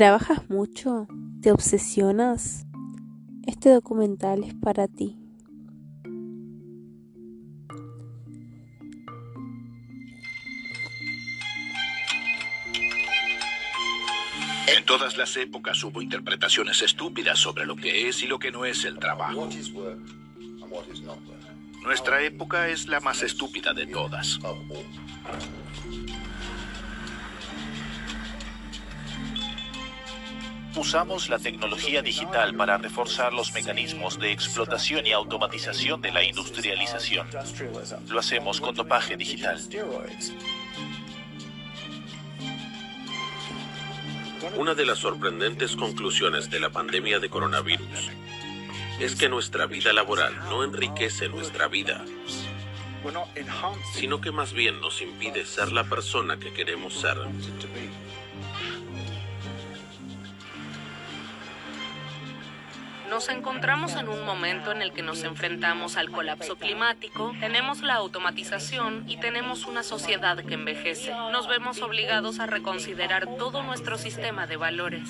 ¿Trabajas mucho? ¿Te obsesionas? Este documental es para ti. En todas las épocas hubo interpretaciones estúpidas sobre lo que es y lo que no es el trabajo. Nuestra época es la más estúpida de todas. Usamos la tecnología digital para reforzar los mecanismos de explotación y automatización de la industrialización. Lo hacemos con dopaje digital. Una de las sorprendentes conclusiones de la pandemia de coronavirus es que nuestra vida laboral no enriquece nuestra vida, sino que más bien nos impide ser la persona que queremos ser. Nos encontramos en un momento en el que nos enfrentamos al colapso climático, tenemos la automatización y tenemos una sociedad que envejece. Nos vemos obligados a reconsiderar todo nuestro sistema de valores.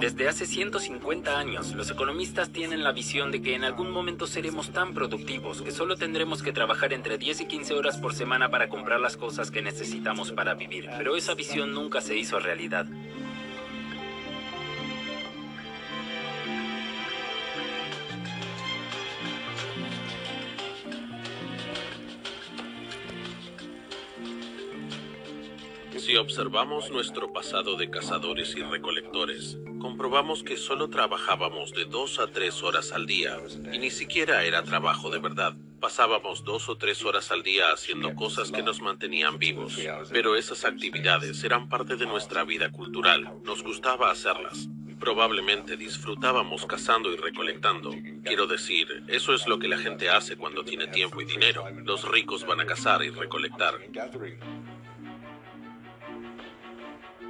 Desde hace 150 años, los economistas tienen la visión de que en algún momento seremos tan productivos que solo tendremos que trabajar entre 10 y 15 horas por semana para comprar las cosas que necesitamos para vivir. Pero esa visión nunca se hizo realidad. Observamos nuestro pasado de cazadores y recolectores, comprobamos que solo trabajábamos de dos a tres horas al día, y ni siquiera era trabajo de verdad. Pasábamos dos o tres horas al día haciendo cosas que nos mantenían vivos, pero esas actividades eran parte de nuestra vida cultural, nos gustaba hacerlas. Probablemente disfrutábamos cazando y recolectando. Quiero decir, eso es lo que la gente hace cuando tiene tiempo y dinero. Los ricos van a cazar y recolectar.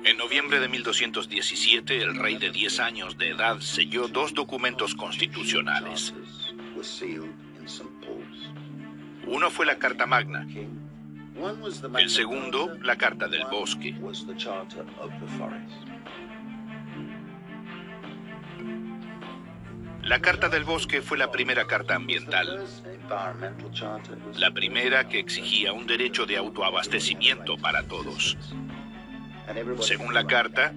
En noviembre de 1217, el rey de 10 años de edad selló dos documentos constitucionales. Uno fue la Carta Magna, el segundo, la Carta del Bosque. La Carta del Bosque fue la primera carta ambiental, la primera que exigía un derecho de autoabastecimiento para todos. Según la carta,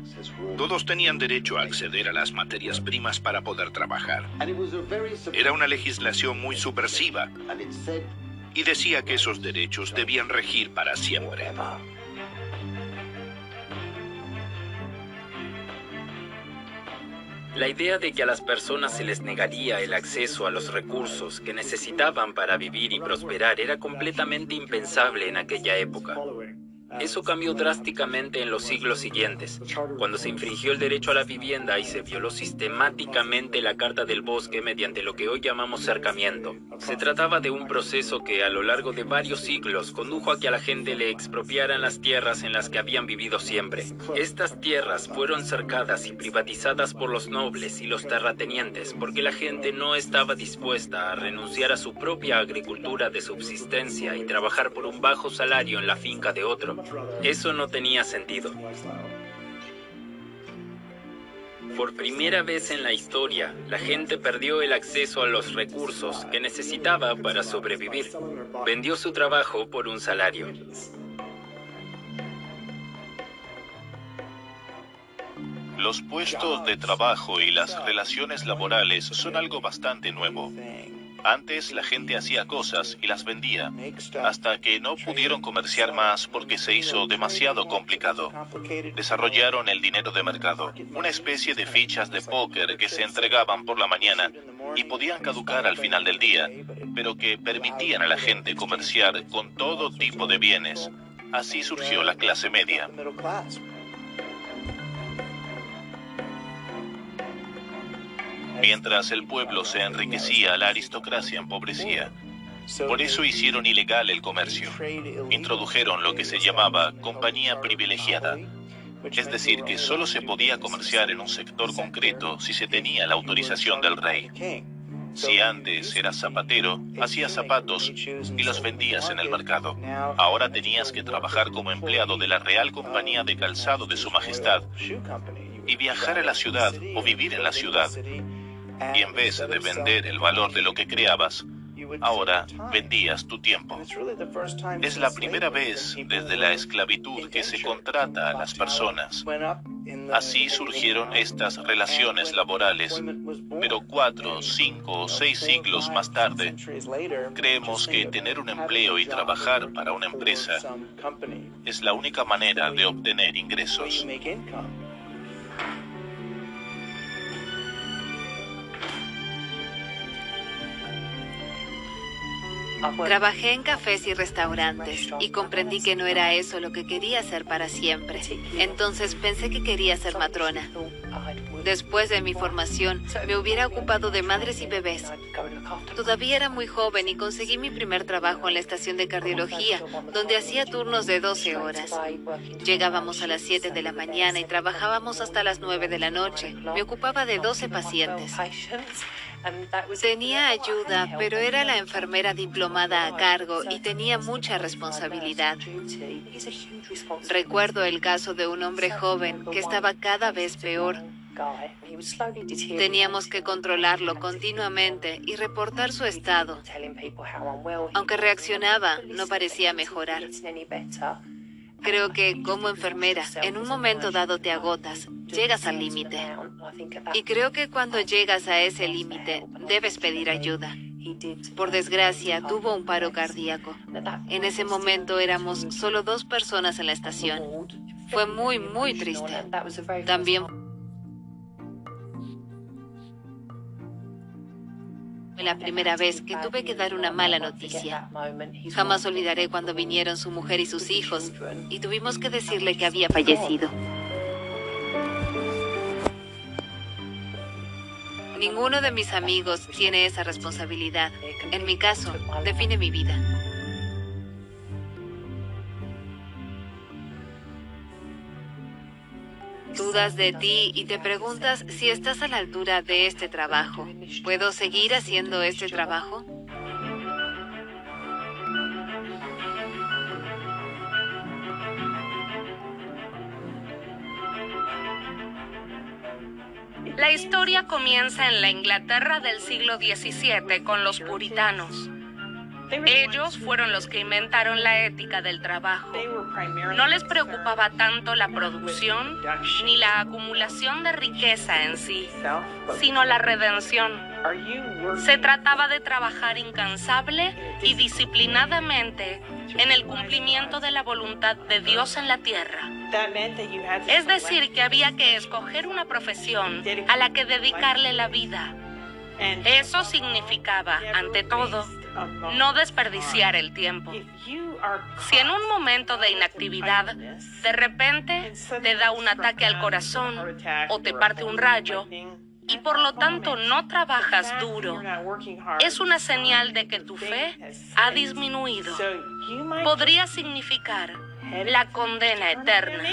todos tenían derecho a acceder a las materias primas para poder trabajar. Era una legislación muy subversiva y decía que esos derechos debían regir para siempre. La idea de que a las personas se les negaría el acceso a los recursos que necesitaban para vivir y prosperar era completamente impensable en aquella época. Eso cambió drásticamente en los siglos siguientes, cuando se infringió el derecho a la vivienda y se violó sistemáticamente la Carta del Bosque mediante lo que hoy llamamos cercamiento. Se trataba de un proceso que a lo largo de varios siglos condujo a que a la gente le expropiaran las tierras en las que habían vivido siempre. Estas tierras fueron cercadas y privatizadas por los nobles y los terratenientes porque la gente no estaba dispuesta a renunciar a su propia agricultura de subsistencia y trabajar por un bajo salario en la finca de otro. Eso no tenía sentido. Por primera vez en la historia, la gente perdió el acceso a los recursos que necesitaba para sobrevivir. Vendió su trabajo por un salario. Los puestos de trabajo y las relaciones laborales son algo bastante nuevo. Antes la gente hacía cosas y las vendía, hasta que no pudieron comerciar más porque se hizo demasiado complicado. Desarrollaron el dinero de mercado, una especie de fichas de póker que se entregaban por la mañana y podían caducar al final del día, pero que permitían a la gente comerciar con todo tipo de bienes. Así surgió la clase media. Mientras el pueblo se enriquecía, la aristocracia empobrecía. Por eso hicieron ilegal el comercio. Introdujeron lo que se llamaba compañía privilegiada. Es decir, que solo se podía comerciar en un sector concreto si se tenía la autorización del rey. Si antes eras zapatero, hacías zapatos y los vendías en el mercado. Ahora tenías que trabajar como empleado de la Real Compañía de Calzado de Su Majestad y viajar a la ciudad o vivir en la ciudad. Y en vez de vender el valor de lo que creabas, ahora vendías tu tiempo. Es la primera vez desde la esclavitud que se contrata a las personas. Así surgieron estas relaciones laborales, pero cuatro, cinco o seis siglos más tarde, creemos que tener un empleo y trabajar para una empresa es la única manera de obtener ingresos. Trabajé en cafés y restaurantes y comprendí que no era eso lo que quería hacer para siempre. Entonces pensé que quería ser matrona. Después de mi formación, me hubiera ocupado de madres y bebés. Todavía era muy joven y conseguí mi primer trabajo en la estación de cardiología, donde hacía turnos de 12 horas. Llegábamos a las 7 de la mañana y trabajábamos hasta las 9 de la noche. Me ocupaba de 12 pacientes. Tenía ayuda, pero era la enfermera diplomada a cargo y tenía mucha responsabilidad. Recuerdo el caso de un hombre joven que estaba cada vez peor. Teníamos que controlarlo continuamente y reportar su estado. Aunque reaccionaba, no parecía mejorar. Creo que como enfermera, en un momento dado te agotas, llegas al límite. Y creo que cuando llegas a ese límite, debes pedir ayuda. Por desgracia, tuvo un paro cardíaco. En ese momento éramos solo dos personas en la estación. Fue muy, muy triste. También la primera vez que tuve que dar una mala noticia. Jamás olvidaré cuando vinieron su mujer y sus hijos y tuvimos que decirle que había fallecido. Ninguno de mis amigos tiene esa responsabilidad. En mi caso, define mi vida. Dudas de ti y te preguntas si estás a la altura de este trabajo. ¿Puedo seguir haciendo este trabajo? La historia comienza en la Inglaterra del siglo XVII con los puritanos. Ellos fueron los que inventaron la ética del trabajo. No les preocupaba tanto la producción ni la acumulación de riqueza en sí, sino la redención. Se trataba de trabajar incansable y disciplinadamente en el cumplimiento de la voluntad de Dios en la tierra. Es decir, que había que escoger una profesión a la que dedicarle la vida. Eso significaba, ante todo, no desperdiciar el tiempo. Si en un momento de inactividad de repente te da un ataque al corazón o te parte un rayo y por lo tanto no trabajas duro, es una señal de que tu fe ha disminuido. Podría significar la condena eterna.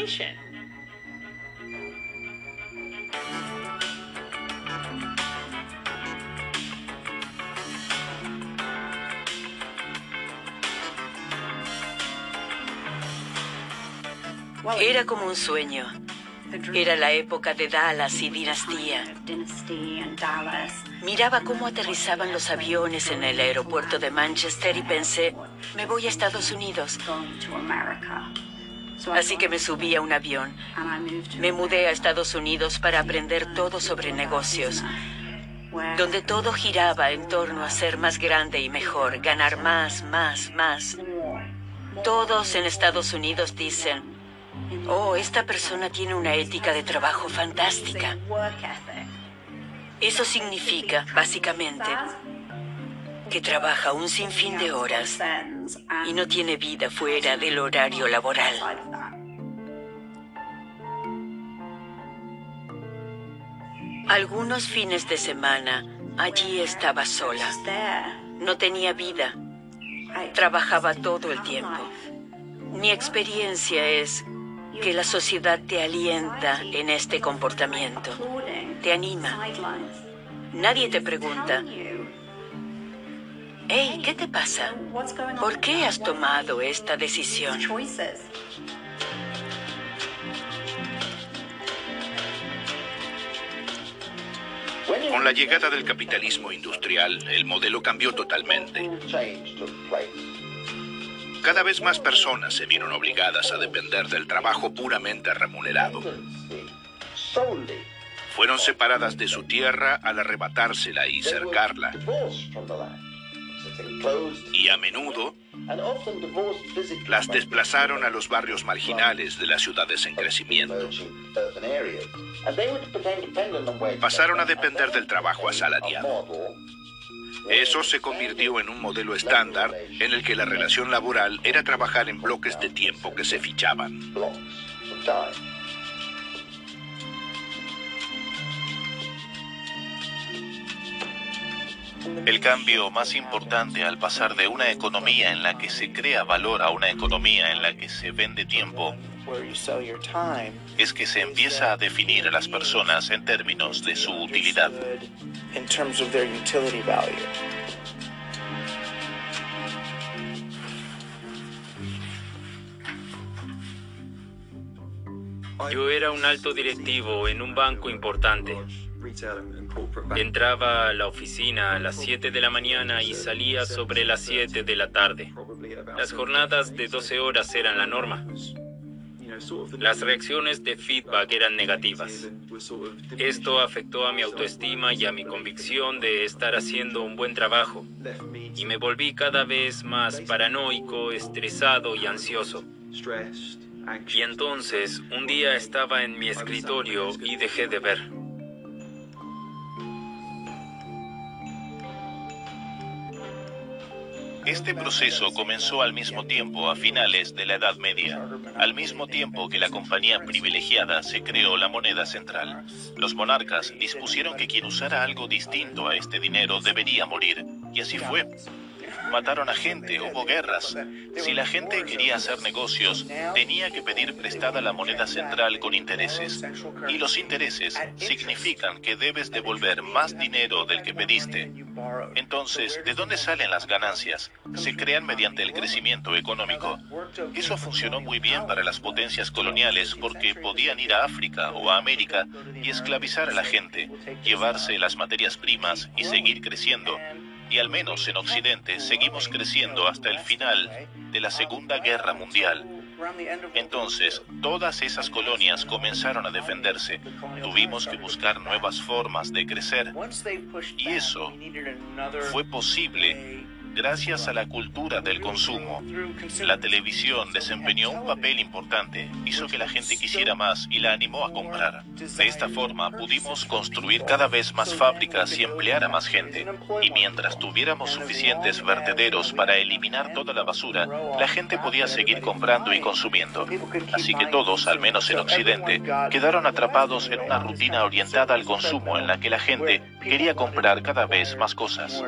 Era como un sueño. Era la época de Dallas y dinastía. Miraba cómo aterrizaban los aviones en el aeropuerto de Manchester y pensé, me voy a Estados Unidos. Así que me subí a un avión. Me mudé a Estados Unidos para aprender todo sobre negocios, donde todo giraba en torno a ser más grande y mejor, ganar más, más, más. Todos en Estados Unidos dicen, Oh, esta persona tiene una ética de trabajo fantástica. Eso significa, básicamente, que trabaja un sinfín de horas y no tiene vida fuera del horario laboral. Algunos fines de semana allí estaba sola. No tenía vida. Trabajaba todo el tiempo. Mi experiencia es que la sociedad te alienta en este comportamiento, te anima. Nadie te pregunta, Hey, ¿qué te pasa? ¿Por qué has tomado esta decisión? Con la llegada del capitalismo industrial, el modelo cambió totalmente. Cada vez más personas se vieron obligadas a depender del trabajo puramente remunerado. Fueron separadas de su tierra al arrebatársela y cercarla. Y a menudo las desplazaron a los barrios marginales de las ciudades en crecimiento. Pasaron a depender del trabajo asalariado. Eso se convirtió en un modelo estándar en el que la relación laboral era trabajar en bloques de tiempo que se fichaban. El cambio más importante al pasar de una economía en la que se crea valor a una economía en la que se vende tiempo es que se empieza a definir a las personas en términos de su utilidad. Yo era un alto directivo en un banco importante. Entraba a la oficina a las 7 de la mañana y salía sobre las 7 de la tarde. Las jornadas de 12 horas eran la norma. Las reacciones de feedback eran negativas. Esto afectó a mi autoestima y a mi convicción de estar haciendo un buen trabajo. Y me volví cada vez más paranoico, estresado y ansioso. Y entonces, un día estaba en mi escritorio y dejé de ver. Este proceso comenzó al mismo tiempo a finales de la Edad Media, al mismo tiempo que la compañía privilegiada se creó la moneda central. Los monarcas dispusieron que quien usara algo distinto a este dinero debería morir, y así fue mataron a gente, hubo guerras. Si la gente quería hacer negocios, tenía que pedir prestada la moneda central con intereses. Y los intereses significan que debes devolver más dinero del que pediste. Entonces, ¿de dónde salen las ganancias? Se crean mediante el crecimiento económico. Eso funcionó muy bien para las potencias coloniales porque podían ir a África o a América y esclavizar a la gente, llevarse las materias primas y seguir creciendo y al menos en Occidente seguimos creciendo hasta el final de la Segunda Guerra Mundial. Entonces, todas esas colonias comenzaron a defenderse. Tuvimos que buscar nuevas formas de crecer. Y eso fue posible Gracias a la cultura del consumo, la televisión desempeñó un papel importante, hizo que la gente quisiera más y la animó a comprar. De esta forma pudimos construir cada vez más fábricas y emplear a más gente. Y mientras tuviéramos suficientes vertederos para eliminar toda la basura, la gente podía seguir comprando y consumiendo. Así que todos, al menos en Occidente, quedaron atrapados en una rutina orientada al consumo en la que la gente quería comprar cada vez más cosas.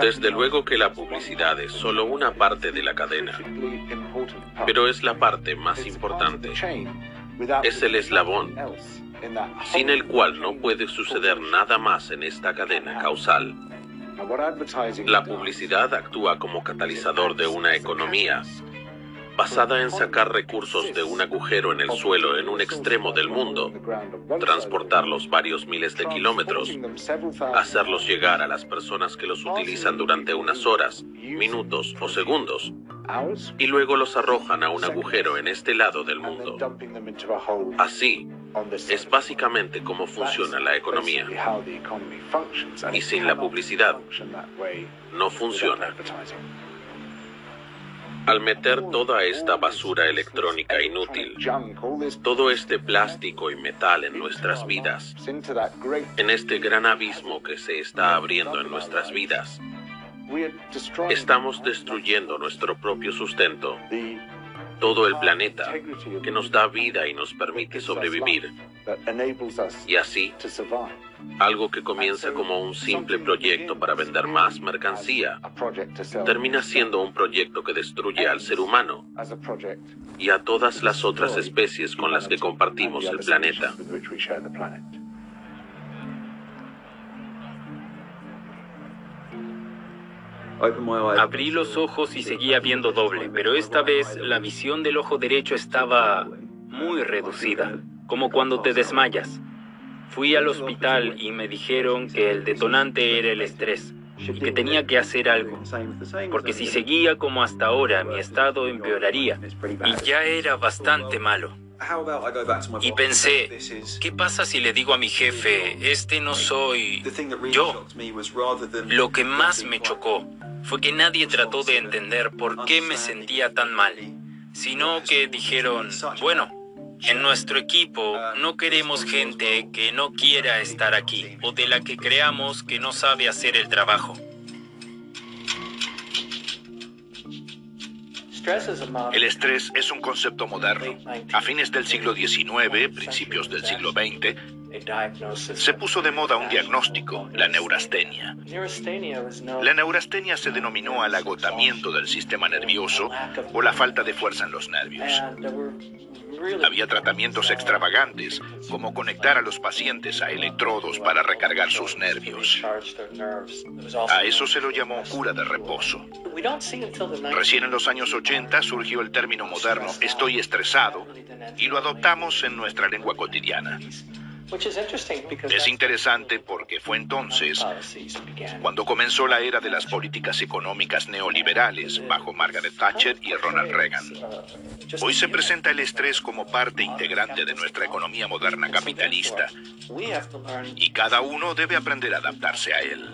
Desde luego que la publicidad es solo una parte de la cadena, pero es la parte más importante. Es el eslabón sin el cual no puede suceder nada más en esta cadena causal. La publicidad actúa como catalizador de una economía basada en sacar recursos de un agujero en el suelo en un extremo del mundo, transportarlos varios miles de kilómetros, hacerlos llegar a las personas que los utilizan durante unas horas, minutos o segundos, y luego los arrojan a un agujero en este lado del mundo. Así, es básicamente cómo funciona la economía. Y sin la publicidad, no funciona. Al meter toda esta basura electrónica inútil, todo este plástico y metal en nuestras vidas, en este gran abismo que se está abriendo en nuestras vidas, estamos destruyendo nuestro propio sustento todo el planeta, que nos da vida y nos permite sobrevivir. Y así, algo que comienza como un simple proyecto para vender más mercancía, termina siendo un proyecto que destruye al ser humano y a todas las otras especies con las que compartimos el planeta. Abrí los ojos y seguía viendo doble, pero esta vez la visión del ojo derecho estaba muy reducida, como cuando te desmayas. Fui al hospital y me dijeron que el detonante era el estrés y que tenía que hacer algo, porque si seguía como hasta ahora mi estado empeoraría y ya era bastante malo. Y pensé, ¿qué pasa si le digo a mi jefe, este no soy yo? Lo que más me chocó fue que nadie trató de entender por qué me sentía tan mal, sino que dijeron, bueno, en nuestro equipo no queremos gente que no quiera estar aquí o de la que creamos que no sabe hacer el trabajo. El estrés es un concepto moderno. A fines del siglo XIX, principios del siglo XX, se puso de moda un diagnóstico, la neurastenia. La neurastenia se denominó al agotamiento del sistema nervioso o la falta de fuerza en los nervios. Había tratamientos extravagantes, como conectar a los pacientes a electrodos para recargar sus nervios. A eso se lo llamó cura de reposo. Recién en los años 80 surgió el término moderno estoy estresado y lo adoptamos en nuestra lengua cotidiana. Es interesante porque fue entonces cuando comenzó la era de las políticas económicas neoliberales bajo Margaret Thatcher y Ronald Reagan. Hoy se presenta el estrés como parte integrante de nuestra economía moderna capitalista y cada uno debe aprender a adaptarse a él.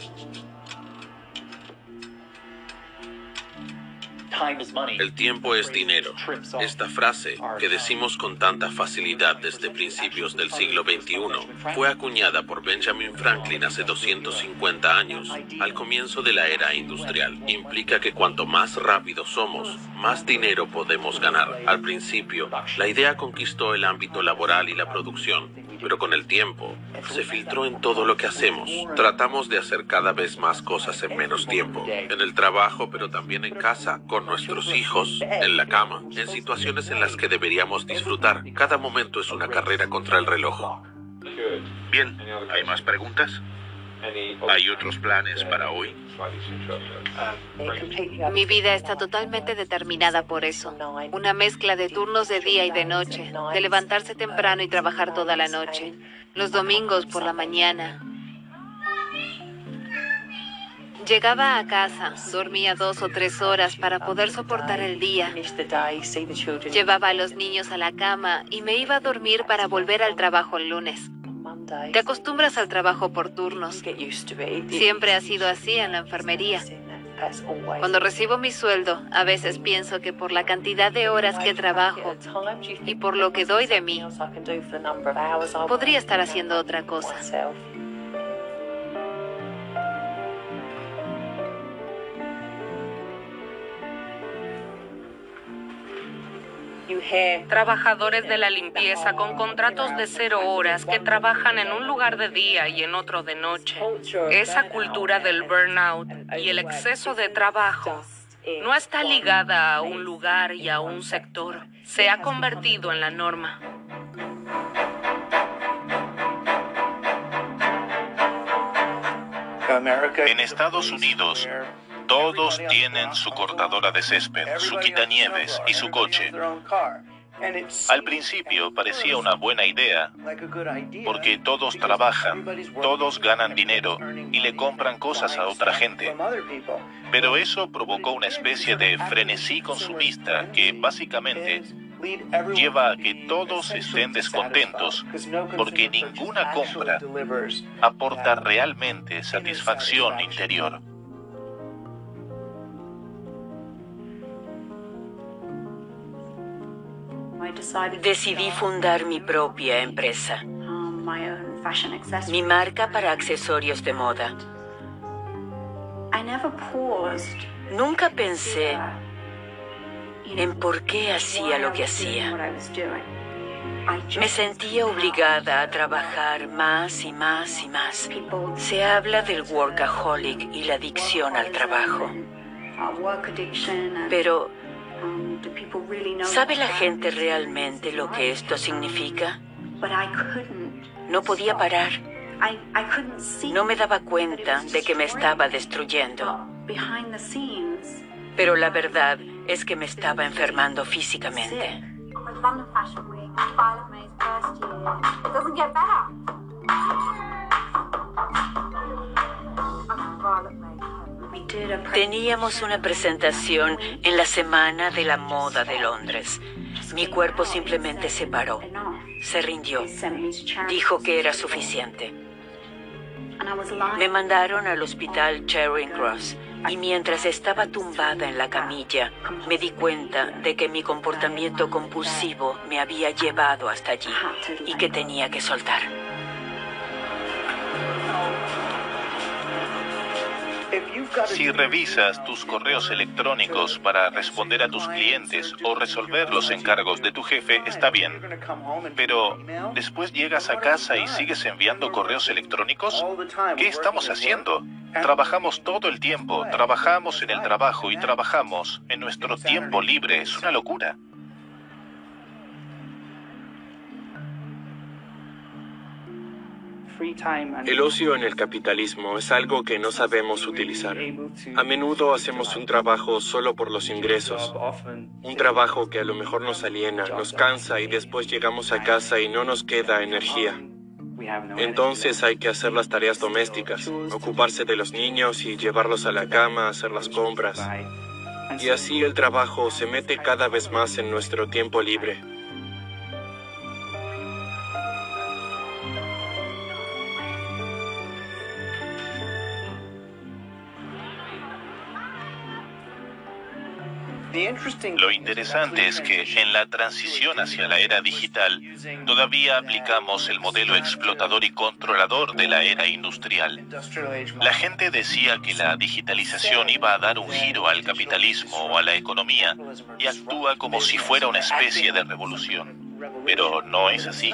El tiempo es dinero. Esta frase, que decimos con tanta facilidad desde principios del siglo XXI, fue acuñada por Benjamin Franklin hace 250 años, al comienzo de la era industrial. Implica que cuanto más rápido somos, más dinero podemos ganar. Al principio, la idea conquistó el ámbito laboral y la producción, pero con el tiempo se filtró en todo lo que hacemos. Tratamos de hacer cada vez más cosas en menos tiempo, en el trabajo, pero también en casa, nuestros hijos, en la cama, en situaciones en las que deberíamos disfrutar. Cada momento es una carrera contra el reloj. Bien, ¿hay más preguntas? ¿Hay otros planes para hoy? Mi vida está totalmente determinada por eso. Una mezcla de turnos de día y de noche, de levantarse temprano y trabajar toda la noche, los domingos por la mañana, Llegaba a casa, dormía dos o tres horas para poder soportar el día. Llevaba a los niños a la cama y me iba a dormir para volver al trabajo el lunes. Te acostumbras al trabajo por turnos. Siempre ha sido así en la enfermería. Cuando recibo mi sueldo, a veces pienso que por la cantidad de horas que trabajo y por lo que doy de mí, podría estar haciendo otra cosa. Trabajadores de la limpieza con contratos de cero horas que trabajan en un lugar de día y en otro de noche. Esa cultura del burnout y el exceso de trabajo no está ligada a un lugar y a un sector. Se ha convertido en la norma. En Estados Unidos, todos tienen su cortadora de césped, su quitanieves y su coche. Al principio parecía una buena idea, porque todos trabajan, todos ganan dinero y le compran cosas a otra gente. Pero eso provocó una especie de frenesí consumista que básicamente lleva a que todos estén descontentos porque ninguna compra aporta realmente satisfacción interior. Decidí fundar mi propia empresa, mi marca para accesorios de moda. Nunca pensé en por qué hacía lo que hacía. Me sentía obligada a trabajar más y más y más. Se habla del workaholic y la adicción al trabajo. Pero, ¿sabe la gente realmente lo que esto significa? No podía parar. No me daba cuenta de que me estaba destruyendo. Pero la verdad es que me estaba enfermando físicamente. Teníamos una presentación en la Semana de la Moda de Londres. Mi cuerpo simplemente se paró, se rindió, dijo que era suficiente. Me mandaron al hospital Charing Cross y mientras estaba tumbada en la camilla, me di cuenta de que mi comportamiento compulsivo me había llevado hasta allí y que tenía que soltar. Si revisas tus correos electrónicos para responder a tus clientes o resolver los encargos de tu jefe, está bien. Pero, ¿después llegas a casa y sigues enviando correos electrónicos? ¿Qué estamos haciendo? Trabajamos todo el tiempo, trabajamos en el trabajo y trabajamos en nuestro tiempo libre. Es una locura. El ocio en el capitalismo es algo que no sabemos utilizar. A menudo hacemos un trabajo solo por los ingresos, un trabajo que a lo mejor nos aliena, nos cansa y después llegamos a casa y no nos queda energía. Entonces hay que hacer las tareas domésticas, ocuparse de los niños y llevarlos a la cama, hacer las compras. Y así el trabajo se mete cada vez más en nuestro tiempo libre. Lo interesante es que en la transición hacia la era digital todavía aplicamos el modelo explotador y controlador de la era industrial. La gente decía que la digitalización iba a dar un giro al capitalismo o a la economía y actúa como si fuera una especie de revolución. Pero no es así.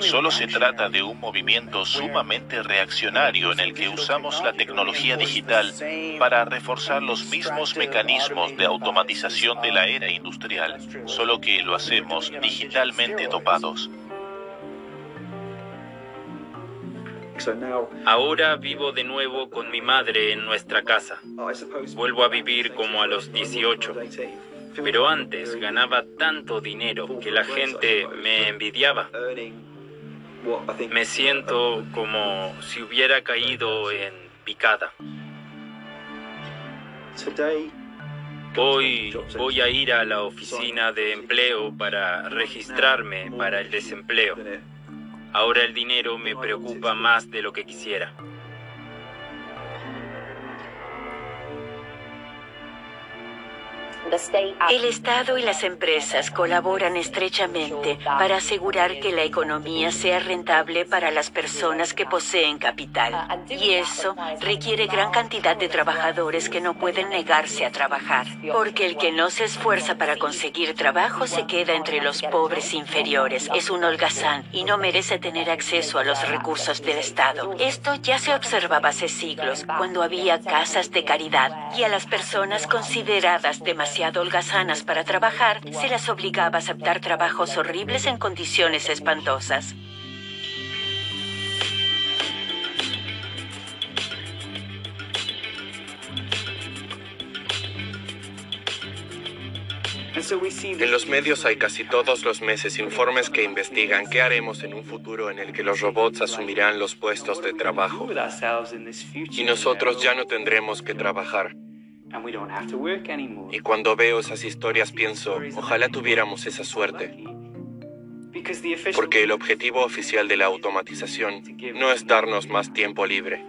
Solo se trata de un movimiento sumamente reaccionario en el que usamos la tecnología digital para reforzar los mismos mecanismos de automatización de la era industrial, solo que lo hacemos digitalmente topados. Ahora vivo de nuevo con mi madre en nuestra casa. Vuelvo a vivir como a los 18. Pero antes ganaba tanto dinero que la gente me envidiaba. Me siento como si hubiera caído en picada. Hoy voy a ir a la oficina de empleo para registrarme para el desempleo. Ahora el dinero me preocupa más de lo que quisiera. El Estado y las empresas colaboran estrechamente para asegurar que la economía sea rentable para las personas que poseen capital. Y eso requiere gran cantidad de trabajadores que no pueden negarse a trabajar. Porque el que no se esfuerza para conseguir trabajo se queda entre los pobres inferiores. Es un holgazán y no merece tener acceso a los recursos del Estado. Esto ya se observaba hace siglos, cuando había casas de caridad y a las personas consideradas demasiado holgazanas para trabajar, se las obligaba a aceptar trabajos horribles en condiciones espantosas. En los medios hay casi todos los meses informes que investigan qué haremos en un futuro en el que los robots asumirán los puestos de trabajo y nosotros ya no tendremos que trabajar. Y cuando veo esas historias pienso, ojalá tuviéramos esa suerte. Porque el objetivo oficial de la automatización no es darnos más tiempo libre.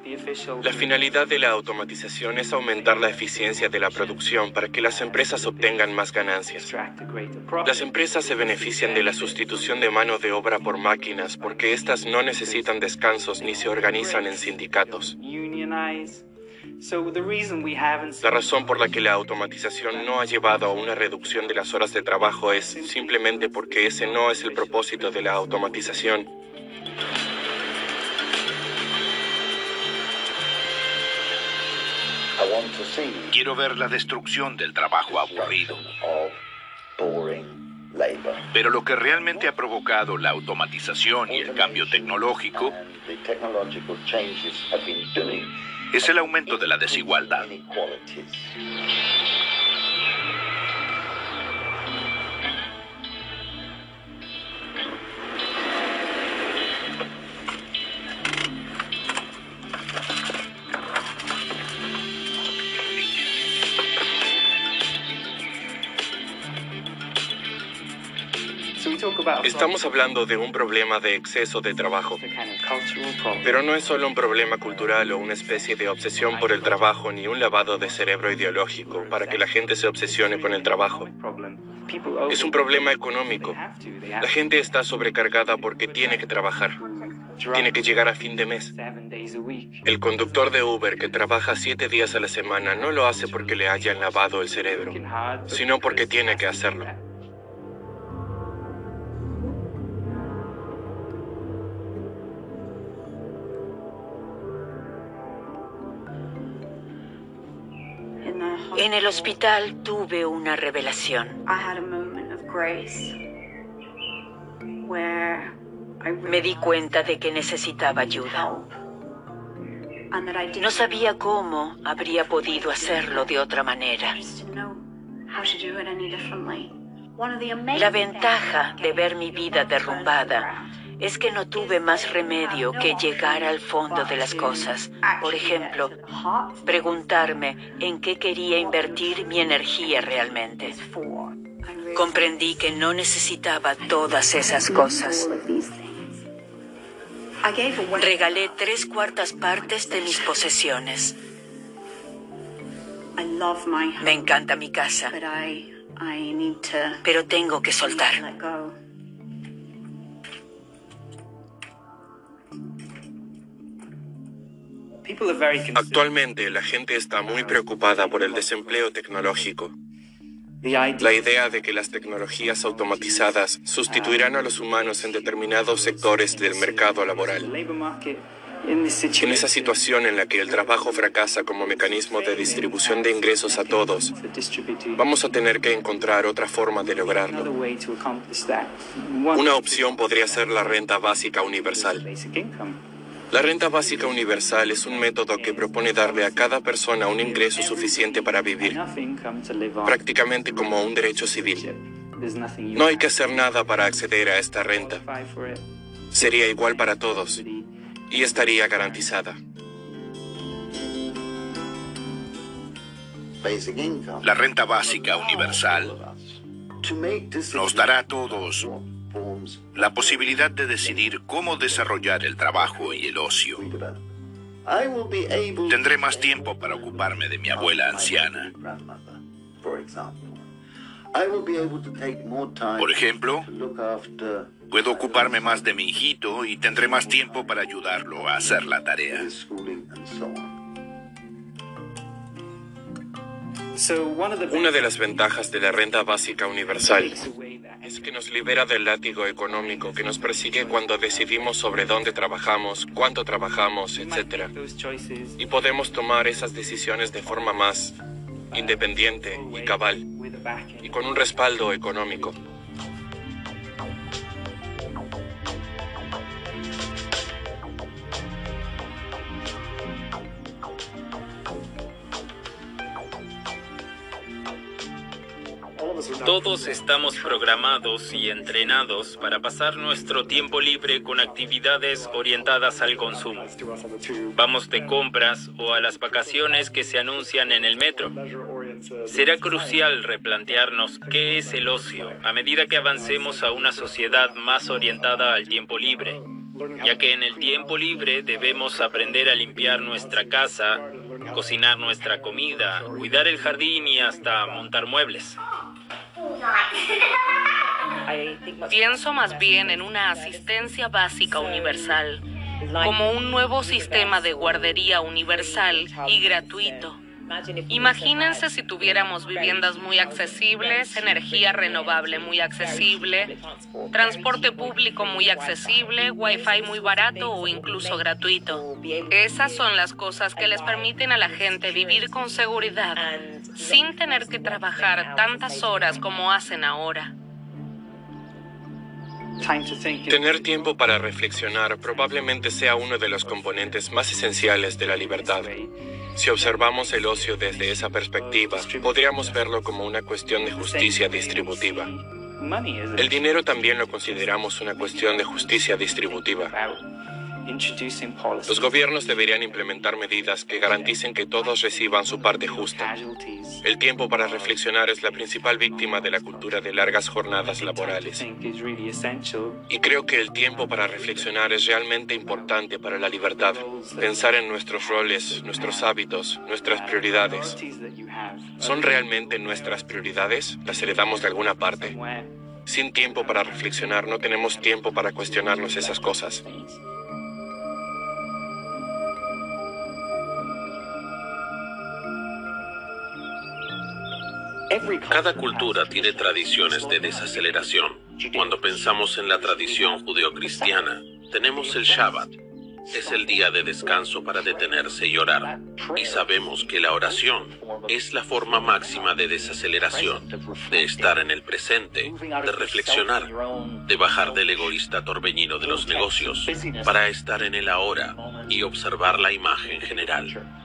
La finalidad de la automatización es aumentar la eficiencia de la producción para que las empresas obtengan más ganancias. Las empresas se benefician de la sustitución de mano de obra por máquinas porque éstas no necesitan descansos ni se organizan en sindicatos. La razón por la que la automatización no ha llevado a una reducción de las horas de trabajo es simplemente porque ese no es el propósito de la automatización. Quiero ver la destrucción del trabajo aburrido. Pero lo que realmente ha provocado la automatización y el cambio tecnológico es el aumento de la desigualdad. Estamos hablando de un problema de exceso de trabajo. Pero no es solo un problema cultural o una especie de obsesión por el trabajo ni un lavado de cerebro ideológico para que la gente se obsesione con el trabajo. Es un problema económico. La gente está sobrecargada porque tiene que trabajar. Tiene que llegar a fin de mes. El conductor de Uber que trabaja siete días a la semana no lo hace porque le hayan lavado el cerebro, sino porque tiene que hacerlo. En el hospital tuve una revelación. Me di cuenta de que necesitaba ayuda. No sabía cómo habría podido hacerlo de otra manera. La ventaja de ver mi vida derrumbada es que no tuve más remedio que llegar al fondo de las cosas. Por ejemplo, preguntarme en qué quería invertir mi energía realmente. Comprendí que no necesitaba todas esas cosas. Regalé tres cuartas partes de mis posesiones. Me encanta mi casa, pero tengo que soltar. Actualmente la gente está muy preocupada por el desempleo tecnológico. La idea de que las tecnologías automatizadas sustituirán a los humanos en determinados sectores del mercado laboral. En esa situación en la que el trabajo fracasa como mecanismo de distribución de ingresos a todos, vamos a tener que encontrar otra forma de lograrlo. Una opción podría ser la renta básica universal. La renta básica universal es un método que propone darle a cada persona un ingreso suficiente para vivir, prácticamente como un derecho civil. No hay que hacer nada para acceder a esta renta. Sería igual para todos y estaría garantizada. La renta básica universal nos dará a todos la posibilidad de decidir cómo desarrollar el trabajo y el ocio. Tendré más tiempo para ocuparme de mi abuela anciana. Por ejemplo, puedo ocuparme más de mi hijito y tendré más tiempo para ayudarlo a hacer la tarea. Una de las ventajas de la renta básica universal es que nos libera del látigo económico que nos persigue cuando decidimos sobre dónde trabajamos, cuánto trabajamos, etc. Y podemos tomar esas decisiones de forma más independiente y cabal, y con un respaldo económico. Todos estamos programados y entrenados para pasar nuestro tiempo libre con actividades orientadas al consumo. Vamos de compras o a las vacaciones que se anuncian en el metro. Será crucial replantearnos qué es el ocio a medida que avancemos a una sociedad más orientada al tiempo libre, ya que en el tiempo libre debemos aprender a limpiar nuestra casa, cocinar nuestra comida, cuidar el jardín y hasta montar muebles. Pienso más bien en una asistencia básica universal como un nuevo sistema de guardería universal y gratuito. Imagínense si tuviéramos viviendas muy accesibles, energía renovable muy accesible, transporte público muy accesible, wifi muy barato o incluso gratuito. Esas son las cosas que les permiten a la gente vivir con seguridad sin tener que trabajar tantas horas como hacen ahora. Tener tiempo para reflexionar probablemente sea uno de los componentes más esenciales de la libertad. Si observamos el ocio desde esa perspectiva, podríamos verlo como una cuestión de justicia distributiva. El dinero también lo consideramos una cuestión de justicia distributiva. Los gobiernos deberían implementar medidas que garanticen que todos reciban su parte justa. El tiempo para reflexionar es la principal víctima de la cultura de largas jornadas laborales. Y creo que el tiempo para reflexionar es realmente importante para la libertad. Pensar en nuestros roles, nuestros hábitos, nuestras prioridades. ¿Son realmente nuestras prioridades? ¿Las heredamos de alguna parte? Sin tiempo para reflexionar no tenemos tiempo para cuestionarnos esas cosas. Cada cultura tiene tradiciones de desaceleración. Cuando pensamos en la tradición judeocristiana, tenemos el Shabbat. Es el día de descanso para detenerse y orar. Y sabemos que la oración es la forma máxima de desaceleración, de estar en el presente, de reflexionar, de bajar del egoísta torbellino de los negocios, para estar en el ahora y observar la imagen general.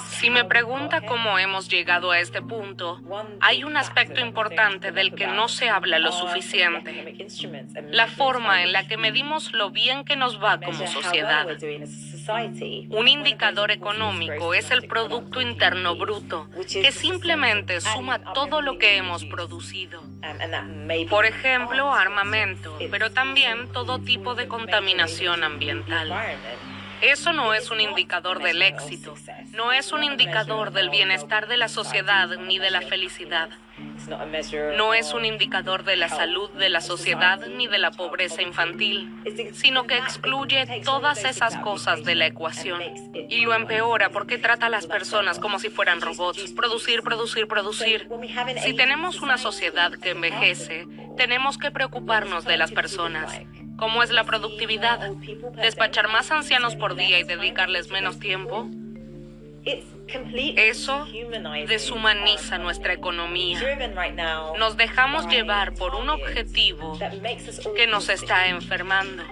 Si me pregunta cómo hemos llegado a este punto, hay un aspecto importante del que no se habla lo suficiente. La forma en la que medimos lo bien que nos va como sociedad. Un indicador económico es el Producto Interno Bruto, que simplemente suma todo lo que hemos producido. Por ejemplo, armamento, pero también todo tipo de contaminación ambiental. Eso no es un indicador del éxito, no es un indicador del bienestar de la sociedad ni de la felicidad. No es un indicador de la salud de la sociedad ni de la pobreza infantil, sino que excluye todas esas cosas de la ecuación y lo empeora porque trata a las personas como si fueran robots. Producir, producir, producir. Si tenemos una sociedad que envejece, tenemos que preocuparnos de las personas. ¿Cómo es la productividad? ¿Despachar más ancianos por día y dedicarles menos tiempo? Eso deshumaniza nuestra economía. Nos dejamos llevar por un objetivo que nos está enfermando.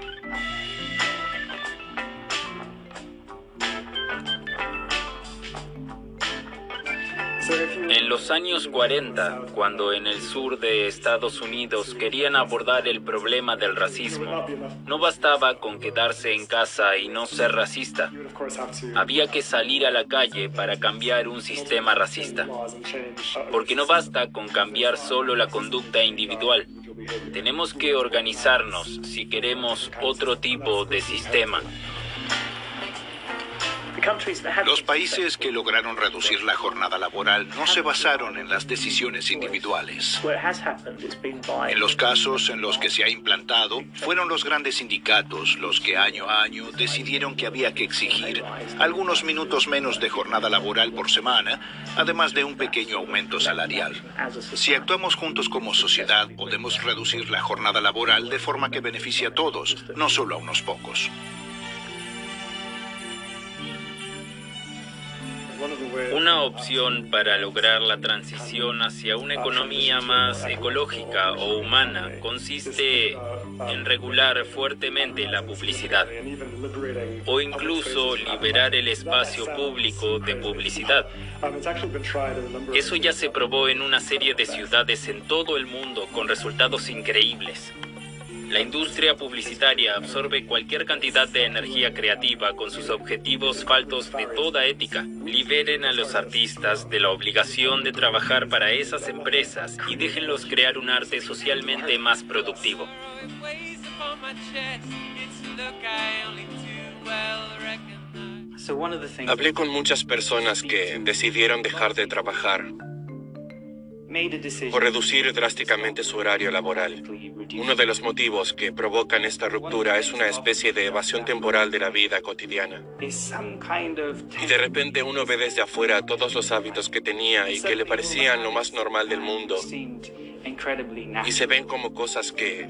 En los años 40, cuando en el sur de Estados Unidos querían abordar el problema del racismo, no bastaba con quedarse en casa y no ser racista. Había que salir a la calle para cambiar un sistema racista. Porque no basta con cambiar solo la conducta individual. Tenemos que organizarnos si queremos otro tipo de sistema. Los países que lograron reducir la jornada laboral no se basaron en las decisiones individuales. En los casos en los que se ha implantado, fueron los grandes sindicatos los que año a año decidieron que había que exigir algunos minutos menos de jornada laboral por semana, además de un pequeño aumento salarial. Si actuamos juntos como sociedad, podemos reducir la jornada laboral de forma que beneficie a todos, no solo a unos pocos. Una opción para lograr la transición hacia una economía más ecológica o humana consiste en regular fuertemente la publicidad o incluso liberar el espacio público de publicidad. Eso ya se probó en una serie de ciudades en todo el mundo con resultados increíbles. La industria publicitaria absorbe cualquier cantidad de energía creativa con sus objetivos faltos de toda ética. Liberen a los artistas de la obligación de trabajar para esas empresas y déjenlos crear un arte socialmente más productivo. Hablé con muchas personas que decidieron dejar de trabajar o reducir drásticamente su horario laboral. Uno de los motivos que provocan esta ruptura es una especie de evasión temporal de la vida cotidiana. Y de repente uno ve desde afuera todos los hábitos que tenía y que le parecían lo más normal del mundo y se ven como cosas que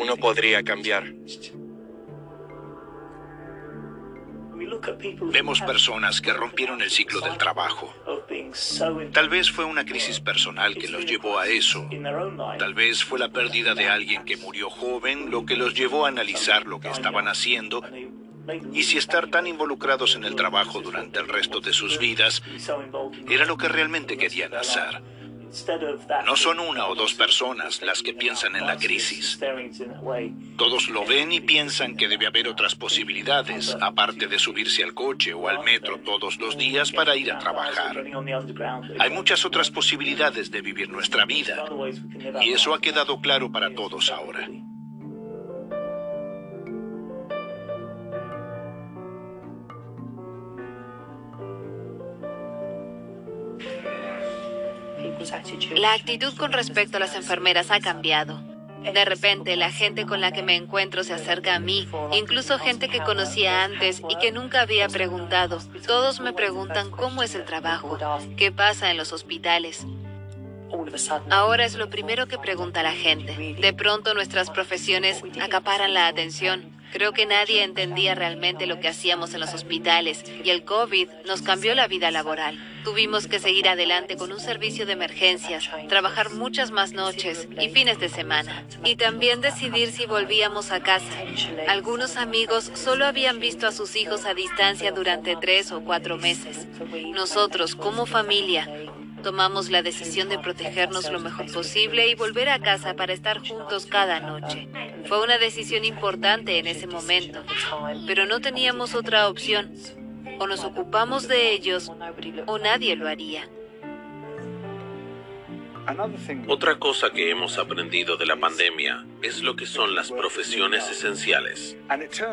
uno podría cambiar. Vemos personas que rompieron el ciclo del trabajo. Tal vez fue una crisis personal que los llevó a eso. Tal vez fue la pérdida de alguien que murió joven lo que los llevó a analizar lo que estaban haciendo y si estar tan involucrados en el trabajo durante el resto de sus vidas era lo que realmente querían hacer. No son una o dos personas las que piensan en la crisis. Todos lo ven y piensan que debe haber otras posibilidades, aparte de subirse al coche o al metro todos los días para ir a trabajar. Hay muchas otras posibilidades de vivir nuestra vida. Y eso ha quedado claro para todos ahora. La actitud con respecto a las enfermeras ha cambiado. De repente, la gente con la que me encuentro se acerca a mí, incluso gente que conocía antes y que nunca había preguntado. Todos me preguntan cómo es el trabajo, qué pasa en los hospitales. Ahora es lo primero que pregunta la gente. De pronto nuestras profesiones acaparan la atención. Creo que nadie entendía realmente lo que hacíamos en los hospitales y el COVID nos cambió la vida laboral. Tuvimos que seguir adelante con un servicio de emergencias, trabajar muchas más noches y fines de semana. Y también decidir si volvíamos a casa. Algunos amigos solo habían visto a sus hijos a distancia durante tres o cuatro meses. Nosotros, como familia, tomamos la decisión de protegernos lo mejor posible y volver a casa para estar juntos cada noche. Fue una decisión importante en ese momento, pero no teníamos otra opción. O nos ocupamos de ellos o nadie lo haría. Otra cosa que hemos aprendido de la pandemia es lo que son las profesiones esenciales.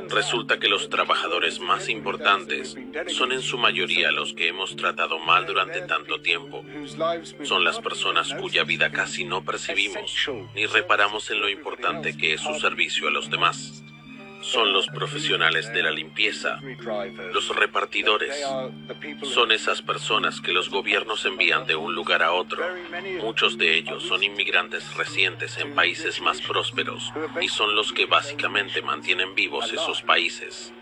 Resulta que los trabajadores más importantes son en su mayoría los que hemos tratado mal durante tanto tiempo. Son las personas cuya vida casi no percibimos ni reparamos en lo importante que es su servicio a los demás son los profesionales de la limpieza, los repartidores. Son esas personas que los gobiernos envían de un lugar a otro. Muchos de ellos son inmigrantes recientes en países más prósperos y son los que básicamente mantienen vivos esos países.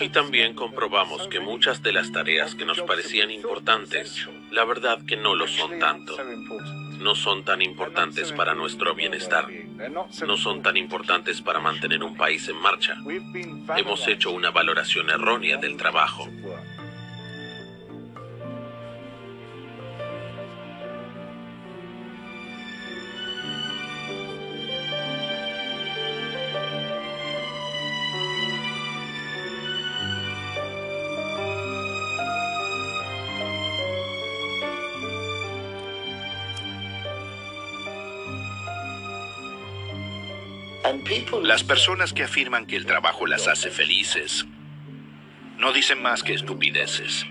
Y también comprobamos que muchas de las tareas que nos parecían importantes, la verdad que no lo son tanto no son tan importantes para nuestro bienestar. No son tan importantes para mantener un país en marcha. Hemos hecho una valoración errónea del trabajo. Las personas que afirman que el trabajo las hace felices no dicen más que estupideces.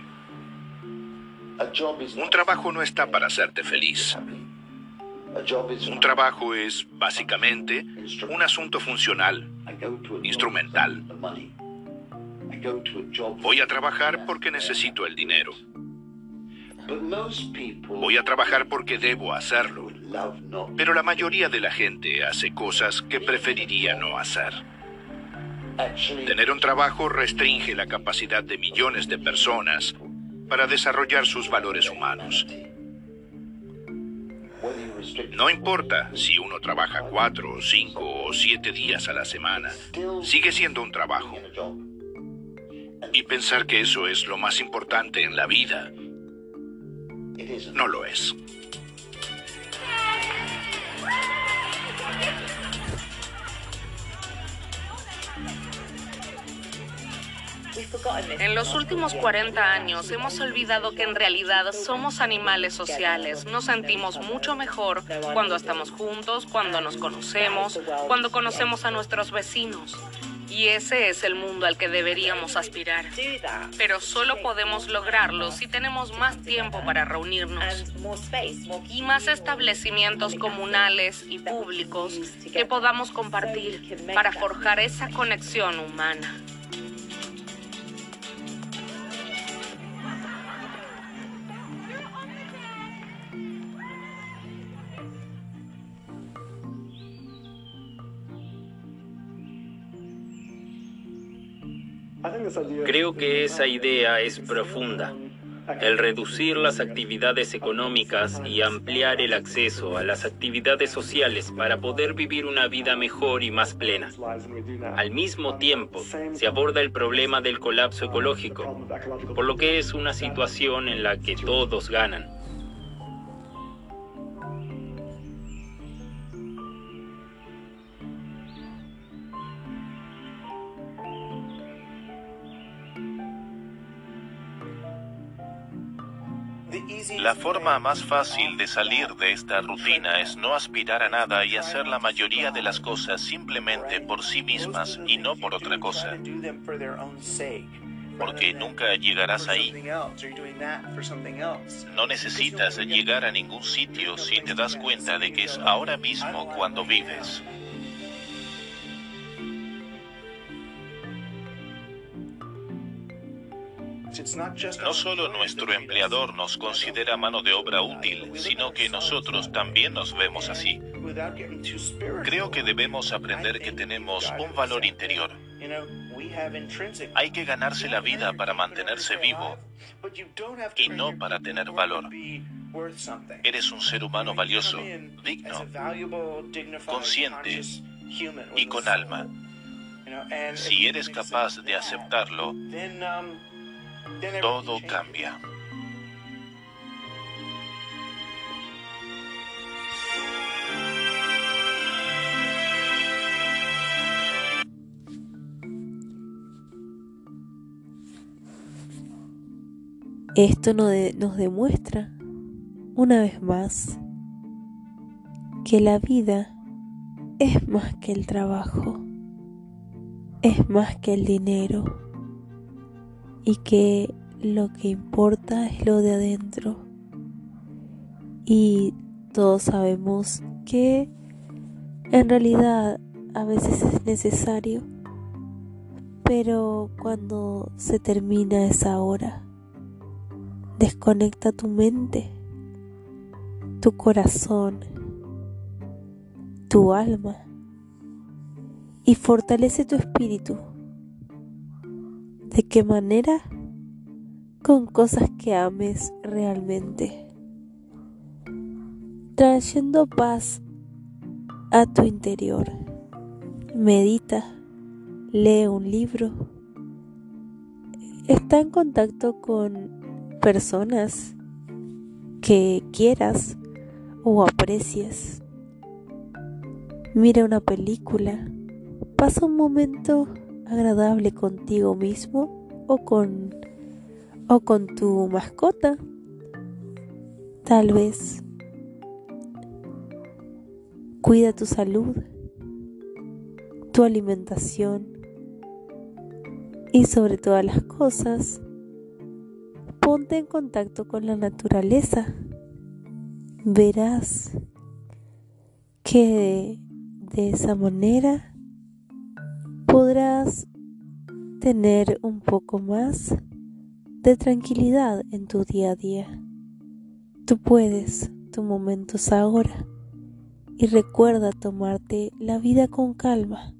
Un trabajo no está para hacerte feliz. Un trabajo es, básicamente, un asunto funcional, instrumental. Voy a trabajar porque necesito el dinero. Voy a trabajar porque debo hacerlo. Pero la mayoría de la gente hace cosas que preferiría no hacer. Tener un trabajo restringe la capacidad de millones de personas para desarrollar sus valores humanos. No importa si uno trabaja cuatro, cinco o siete días a la semana, sigue siendo un trabajo. Y pensar que eso es lo más importante en la vida, no lo es. En los últimos 40 años hemos olvidado que en realidad somos animales sociales. Nos sentimos mucho mejor cuando estamos juntos, cuando nos conocemos, cuando conocemos a nuestros vecinos. Y ese es el mundo al que deberíamos aspirar. Pero solo podemos lograrlo si tenemos más tiempo para reunirnos y más establecimientos comunales y públicos que podamos compartir para forjar esa conexión humana. Creo que esa idea es profunda. El reducir las actividades económicas y ampliar el acceso a las actividades sociales para poder vivir una vida mejor y más plena. Al mismo tiempo, se aborda el problema del colapso ecológico, por lo que es una situación en la que todos ganan. La forma más fácil de salir de esta rutina es no aspirar a nada y hacer la mayoría de las cosas simplemente por sí mismas y no por otra cosa. Porque nunca llegarás ahí. No necesitas llegar a ningún sitio si te das cuenta de que es ahora mismo cuando vives. No solo nuestro empleador nos considera mano de obra útil, sino que nosotros también nos vemos así. Creo que debemos aprender que tenemos un valor interior. Hay que ganarse la vida para mantenerse vivo y no para tener valor. Eres un ser humano valioso, digno, consciente y con alma. Si eres capaz de aceptarlo, todo cambia. Esto nos demuestra, una vez más, que la vida es más que el trabajo, es más que el dinero y que lo que importa es lo de adentro. Y todos sabemos que en realidad a veces es necesario, pero cuando se termina esa hora, desconecta tu mente, tu corazón, tu alma y fortalece tu espíritu ¿De qué manera? Con cosas que ames realmente. Trayendo paz a tu interior. Medita, lee un libro. Está en contacto con personas que quieras o aprecies. Mira una película. Pasa un momento agradable contigo mismo o con o con tu mascota. Tal vez cuida tu salud, tu alimentación y sobre todas las cosas, ponte en contacto con la naturaleza. Verás que de esa manera podrás tener un poco más de tranquilidad en tu día a día. Tú puedes, tu momento es ahora y recuerda tomarte la vida con calma,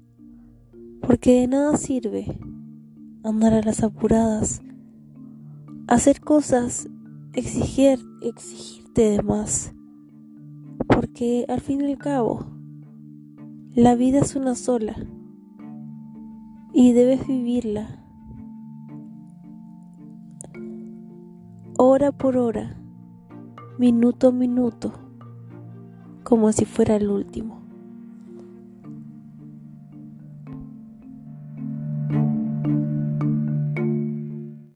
porque de nada sirve andar a las apuradas, hacer cosas, exigir, exigirte de más, porque al fin y al cabo, la vida es una sola y debes vivirla hora por hora, minuto a minuto, como si fuera el último.